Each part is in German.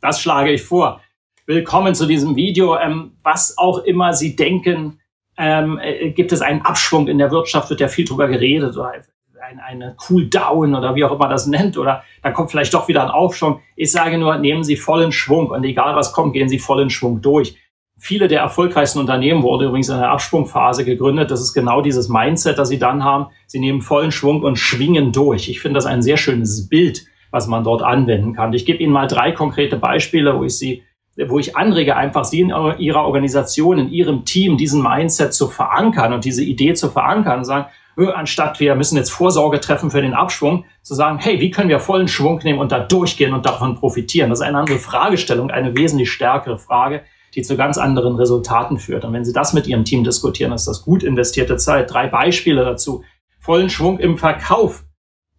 Das schlage ich vor. Willkommen zu diesem Video. Ähm, was auch immer Sie denken, ähm, äh, gibt es einen Abschwung in der Wirtschaft, wird ja viel drüber geredet, oder ein, eine Cool-Down oder wie auch immer das nennt, oder dann kommt vielleicht doch wieder ein Aufschwung. Ich sage nur, nehmen Sie vollen Schwung und egal was kommt, gehen Sie vollen Schwung durch. Viele der erfolgreichsten Unternehmen wurden übrigens in der Abschwungphase gegründet. Das ist genau dieses Mindset, das Sie dann haben. Sie nehmen vollen Schwung und schwingen durch. Ich finde das ein sehr schönes Bild was man dort anwenden kann. Ich gebe Ihnen mal drei konkrete Beispiele, wo ich Sie wo ich anrege, einfach Sie in Ihrer Organisation, in Ihrem Team diesen Mindset zu verankern und diese Idee zu verankern und sagen, anstatt wir müssen jetzt Vorsorge treffen für den Abschwung, zu sagen, hey, wie können wir vollen Schwung nehmen und da durchgehen und davon profitieren? Das ist eine andere Fragestellung, eine wesentlich stärkere Frage, die zu ganz anderen Resultaten führt. Und wenn Sie das mit Ihrem Team diskutieren, ist das gut investierte Zeit. Drei Beispiele dazu. Vollen Schwung im Verkauf.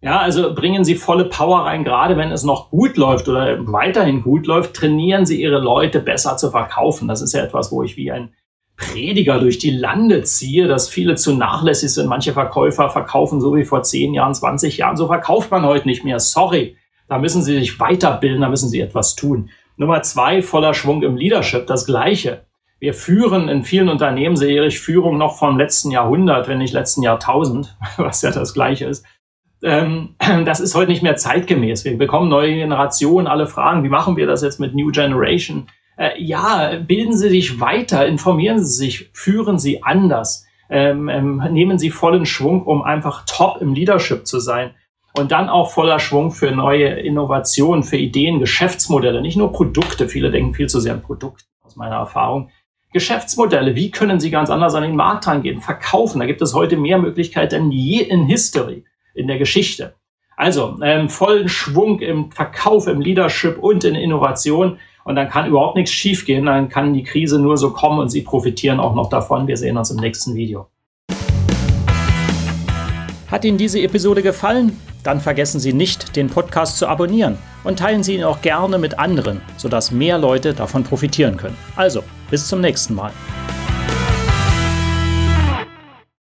Ja, also bringen Sie volle Power rein, gerade wenn es noch gut läuft oder weiterhin gut läuft, trainieren Sie Ihre Leute besser zu verkaufen. Das ist ja etwas, wo ich wie ein Prediger durch die Lande ziehe, dass viele zu nachlässig sind. Manche Verkäufer verkaufen so wie vor 10 Jahren, 20 Jahren. So verkauft man heute nicht mehr. Sorry. Da müssen Sie sich weiterbilden, da müssen Sie etwas tun. Nummer zwei, voller Schwung im Leadership. Das Gleiche. Wir führen in vielen Unternehmen, sehe ich Führung noch vom letzten Jahrhundert, wenn nicht letzten Jahrtausend, was ja das Gleiche ist das ist heute nicht mehr zeitgemäß. Wir bekommen neue Generationen, alle fragen, wie machen wir das jetzt mit New Generation? Äh, ja, bilden Sie sich weiter, informieren Sie sich, führen Sie anders, ähm, ähm, nehmen Sie vollen Schwung, um einfach top im Leadership zu sein. Und dann auch voller Schwung für neue Innovationen, für Ideen, Geschäftsmodelle, nicht nur Produkte. Viele denken viel zu sehr an Produkte, aus meiner Erfahrung. Geschäftsmodelle, wie können Sie ganz anders an den Markt rangehen? Verkaufen, da gibt es heute mehr Möglichkeiten denn je in History in der Geschichte. Also ähm, vollen Schwung im Verkauf, im Leadership und in Innovation. Und dann kann überhaupt nichts schiefgehen. Dann kann die Krise nur so kommen und Sie profitieren auch noch davon. Wir sehen uns im nächsten Video. Hat Ihnen diese Episode gefallen? Dann vergessen Sie nicht, den Podcast zu abonnieren und teilen Sie ihn auch gerne mit anderen, sodass mehr Leute davon profitieren können. Also, bis zum nächsten Mal.